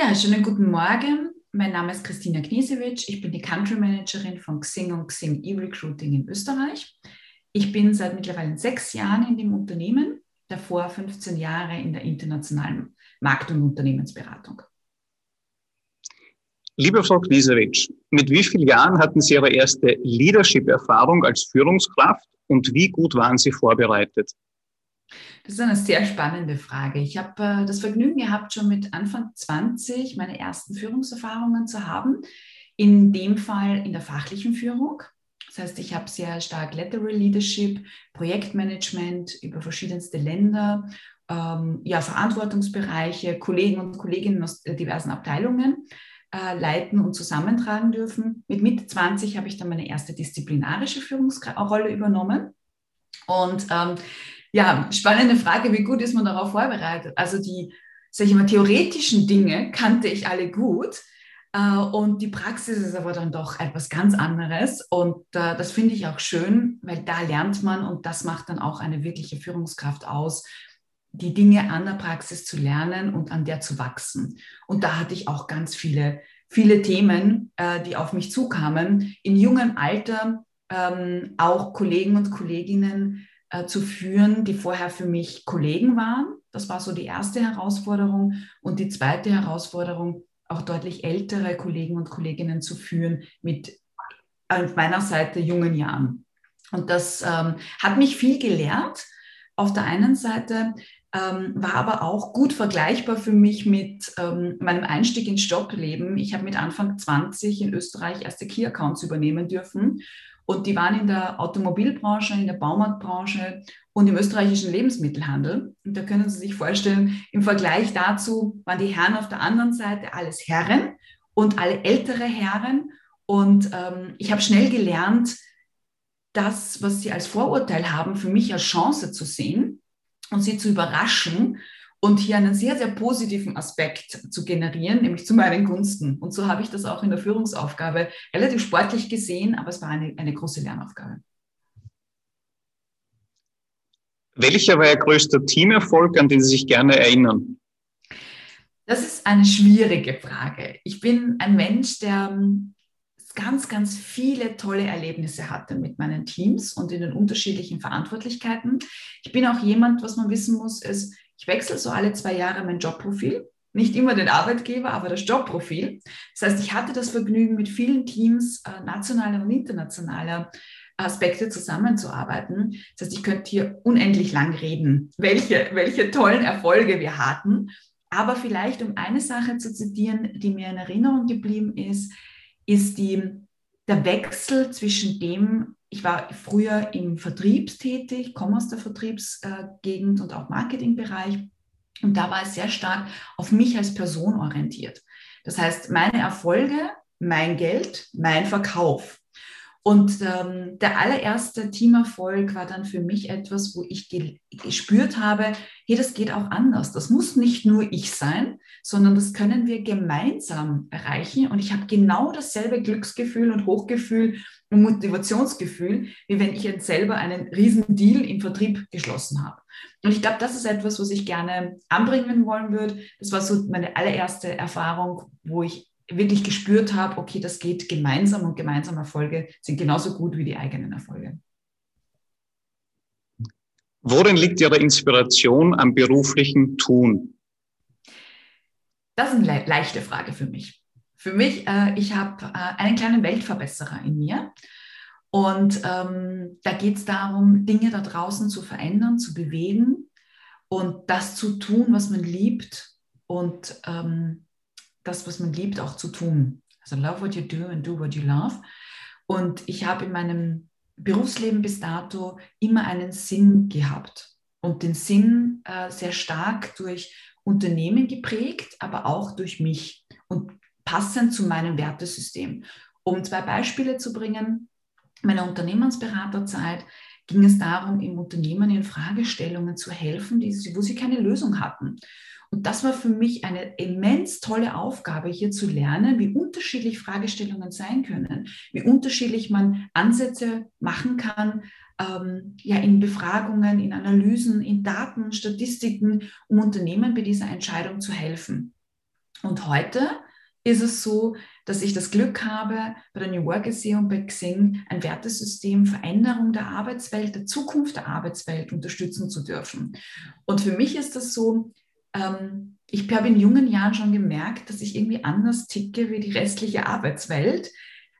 Ja, schönen guten Morgen. Mein Name ist Christina Kniesewitsch. Ich bin die Country Managerin von Xing und Xing E-Recruiting in Österreich. Ich bin seit mittlerweile sechs Jahren in dem Unternehmen, davor 15 Jahre in der internationalen Markt- und Unternehmensberatung. Liebe Frau Kniesewitsch, mit wie vielen Jahren hatten Sie Ihre erste Leadership-Erfahrung als Führungskraft und wie gut waren Sie vorbereitet? Das ist eine sehr spannende Frage. Ich habe äh, das Vergnügen gehabt, schon mit Anfang 20 meine ersten Führungserfahrungen zu haben. In dem Fall in der fachlichen Führung. Das heißt, ich habe sehr stark Lateral Leadership, Projektmanagement über verschiedenste Länder, ähm, ja, Verantwortungsbereiche, Kollegen und Kolleginnen aus diversen Abteilungen äh, leiten und zusammentragen dürfen. Mit Mitte 20 habe ich dann meine erste disziplinarische Führungsrolle übernommen. Und ähm, ja, spannende Frage, wie gut ist man darauf vorbereitet? Also die, sag ich mal, theoretischen Dinge kannte ich alle gut. Äh, und die Praxis ist aber dann doch etwas ganz anderes. Und äh, das finde ich auch schön, weil da lernt man und das macht dann auch eine wirkliche Führungskraft aus, die Dinge an der Praxis zu lernen und an der zu wachsen. Und da hatte ich auch ganz viele, viele Themen, äh, die auf mich zukamen. In jungem Alter ähm, auch Kollegen und Kolleginnen äh, zu führen, die vorher für mich Kollegen waren. Das war so die erste Herausforderung. Und die zweite Herausforderung, auch deutlich ältere Kollegen und Kolleginnen zu führen mit auf meiner Seite jungen Jahren. Und das ähm, hat mich viel gelehrt. Auf der einen Seite ähm, war aber auch gut vergleichbar für mich mit ähm, meinem Einstieg ins Jobbleben. Ich habe mit Anfang 20 in Österreich erste Key-Accounts übernehmen dürfen und die waren in der Automobilbranche, in der Baumarktbranche und im österreichischen Lebensmittelhandel. Und da können Sie sich vorstellen, im Vergleich dazu waren die Herren auf der anderen Seite alles Herren und alle ältere Herren. Und ähm, ich habe schnell gelernt, das, was sie als Vorurteil haben, für mich als Chance zu sehen und sie zu überraschen und hier einen sehr, sehr positiven Aspekt zu generieren, nämlich zu meinen Gunsten. Und so habe ich das auch in der Führungsaufgabe relativ sportlich gesehen, aber es war eine, eine große Lernaufgabe. Welcher war Ihr größter Teamerfolg, an den Sie sich gerne erinnern? Das ist eine schwierige Frage. Ich bin ein Mensch, der ähm, ganz, ganz viele tolle Erlebnisse hatte mit meinen Teams und in den unterschiedlichen Verantwortlichkeiten. Ich bin auch jemand, was man wissen muss, ist, ich wechsle so alle zwei Jahre mein Jobprofil. Nicht immer den Arbeitgeber, aber das Jobprofil. Das heißt, ich hatte das Vergnügen, mit vielen Teams äh, nationaler und internationaler Aspekte zusammenzuarbeiten. Das heißt, ich könnte hier unendlich lang reden, welche, welche tollen Erfolge wir hatten. Aber vielleicht, um eine Sache zu zitieren, die mir in Erinnerung geblieben ist, ist die, der Wechsel zwischen dem, ich war früher im Vertrieb tätig, komme aus der Vertriebsgegend und auch Marketingbereich. Und da war es sehr stark auf mich als Person orientiert. Das heißt, meine Erfolge, mein Geld, mein Verkauf. Und ähm, der allererste Teamerfolg war dann für mich etwas, wo ich gespürt habe, hey, das geht auch anders. Das muss nicht nur ich sein, sondern das können wir gemeinsam erreichen. Und ich habe genau dasselbe Glücksgefühl und Hochgefühl und Motivationsgefühl, wie wenn ich jetzt selber einen riesen Deal im Vertrieb geschlossen habe. Und ich glaube, das ist etwas, was ich gerne anbringen wollen würde. Das war so meine allererste Erfahrung, wo ich wirklich gespürt habe, okay, das geht gemeinsam und gemeinsame Erfolge sind genauso gut wie die eigenen Erfolge. Worin liegt Ihre Inspiration am beruflichen Tun? Das ist eine le leichte Frage für mich. Für mich, äh, ich habe äh, einen kleinen Weltverbesserer in mir. Und ähm, da geht es darum, Dinge da draußen zu verändern, zu bewegen und das zu tun, was man liebt und ähm, das, was man liebt, auch zu tun. Also love what you do and do what you love. Und ich habe in meinem Berufsleben bis dato immer einen Sinn gehabt und den Sinn äh, sehr stark durch Unternehmen geprägt, aber auch durch mich und passend zu meinem Wertesystem. Um zwei Beispiele zu bringen, meiner Unternehmensberaterzeit ging es darum, im Unternehmen in Fragestellungen zu helfen, die, wo sie keine Lösung hatten. Und das war für mich eine immens tolle Aufgabe, hier zu lernen, wie unterschiedlich Fragestellungen sein können, wie unterschiedlich man Ansätze machen kann, ähm, ja, in Befragungen, in Analysen, in Daten, Statistiken, um Unternehmen bei dieser Entscheidung zu helfen. Und heute ist es so, dass ich das Glück habe, bei der New Work SE und bei Xing ein Wertesystem Veränderung der Arbeitswelt, der Zukunft der Arbeitswelt unterstützen zu dürfen. Und für mich ist das so, ähm, ich habe in jungen Jahren schon gemerkt, dass ich irgendwie anders ticke wie die restliche Arbeitswelt.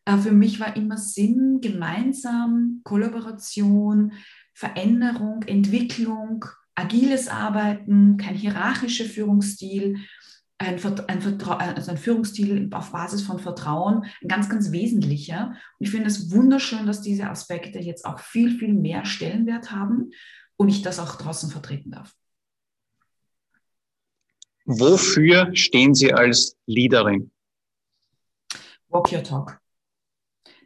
Äh, für mich war immer Sinn, gemeinsam, Kollaboration, Veränderung, Entwicklung, agiles Arbeiten, kein hierarchischer Führungsstil ein, ein, also ein Führungsstil auf Basis von Vertrauen ein ganz, ganz wesentlicher. Und ich finde es wunderschön, dass diese Aspekte jetzt auch viel, viel mehr Stellenwert haben und ich das auch draußen vertreten darf. Wofür stehen Sie als Leaderin? Walk your talk.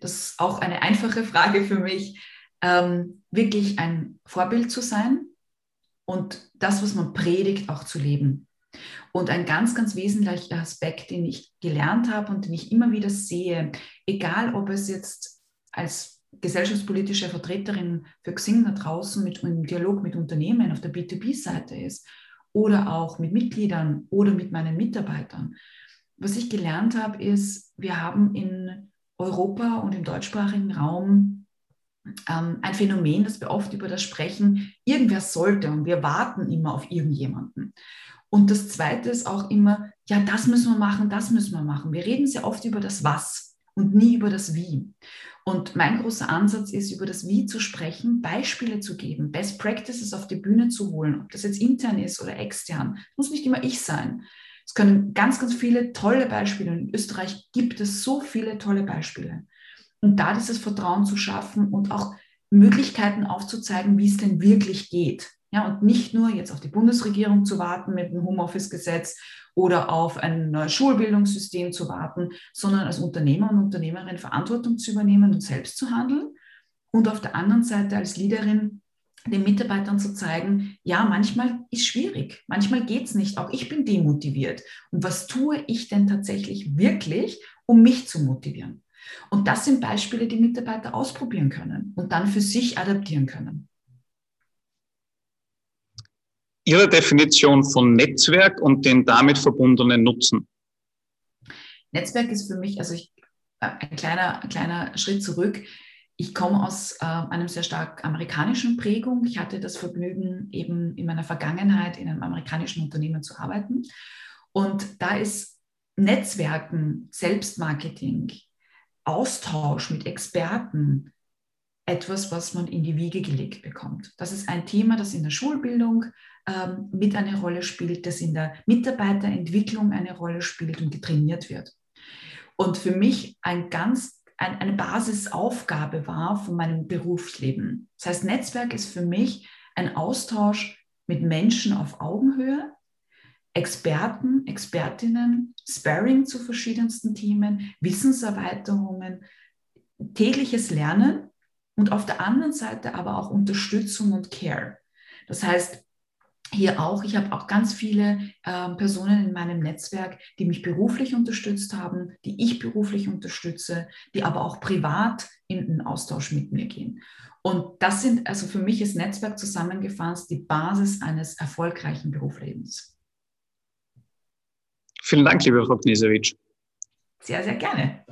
Das ist auch eine einfache Frage für mich. Ähm, wirklich ein Vorbild zu sein und das, was man predigt, auch zu leben. Und ein ganz, ganz wesentlicher Aspekt, den ich gelernt habe und den ich immer wieder sehe, egal ob es jetzt als gesellschaftspolitische Vertreterin für Xing da draußen mit im Dialog mit Unternehmen auf der B2B-Seite ist oder auch mit Mitgliedern oder mit meinen Mitarbeitern. Was ich gelernt habe, ist, wir haben in Europa und im deutschsprachigen Raum ähm, ein Phänomen, dass wir oft über das sprechen, irgendwer sollte und wir warten immer auf irgendjemanden. Und das Zweite ist auch immer, ja, das müssen wir machen, das müssen wir machen. Wir reden sehr oft über das Was und nie über das Wie. Und mein großer Ansatz ist, über das Wie zu sprechen, Beispiele zu geben, Best Practices auf die Bühne zu holen, ob das jetzt intern ist oder extern. Muss nicht immer ich sein. Es können ganz, ganz viele tolle Beispiele. In Österreich gibt es so viele tolle Beispiele. Und da dieses Vertrauen zu schaffen und auch Möglichkeiten aufzuzeigen, wie es denn wirklich geht. Ja, und nicht nur jetzt auf die Bundesregierung zu warten mit dem Homeoffice-Gesetz oder auf ein Schulbildungssystem zu warten, sondern als Unternehmer und Unternehmerin Verantwortung zu übernehmen und selbst zu handeln. Und auf der anderen Seite als Leaderin den Mitarbeitern zu zeigen, ja, manchmal ist schwierig, manchmal geht es nicht, auch ich bin demotiviert. Und was tue ich denn tatsächlich wirklich, um mich zu motivieren? Und das sind Beispiele, die Mitarbeiter ausprobieren können und dann für sich adaptieren können. Ihre Definition von Netzwerk und den damit verbundenen Nutzen? Netzwerk ist für mich, also ich, äh, ein kleiner, kleiner Schritt zurück. Ich komme aus äh, einem sehr stark amerikanischen Prägung. Ich hatte das Vergnügen, eben in meiner Vergangenheit in einem amerikanischen Unternehmen zu arbeiten. Und da ist Netzwerken, Selbstmarketing, Austausch mit Experten, etwas, was man in die Wiege gelegt bekommt. Das ist ein Thema, das in der Schulbildung ähm, mit eine Rolle spielt, das in der Mitarbeiterentwicklung eine Rolle spielt und getrainiert wird. Und für mich ein ganz, ein, eine Basisaufgabe war von meinem Berufsleben. Das heißt, Netzwerk ist für mich ein Austausch mit Menschen auf Augenhöhe, Experten, Expertinnen, Sparring zu verschiedensten Themen, Wissenserweiterungen, tägliches Lernen und auf der anderen Seite aber auch Unterstützung und Care. Das heißt, hier auch, ich habe auch ganz viele äh, Personen in meinem Netzwerk, die mich beruflich unterstützt haben, die ich beruflich unterstütze, die aber auch privat in den Austausch mit mir gehen. Und das sind, also für mich ist Netzwerk zusammengefasst die Basis eines erfolgreichen Berufslebens. Vielen Dank, liebe Frau Knesewitsch. Sehr, sehr gerne.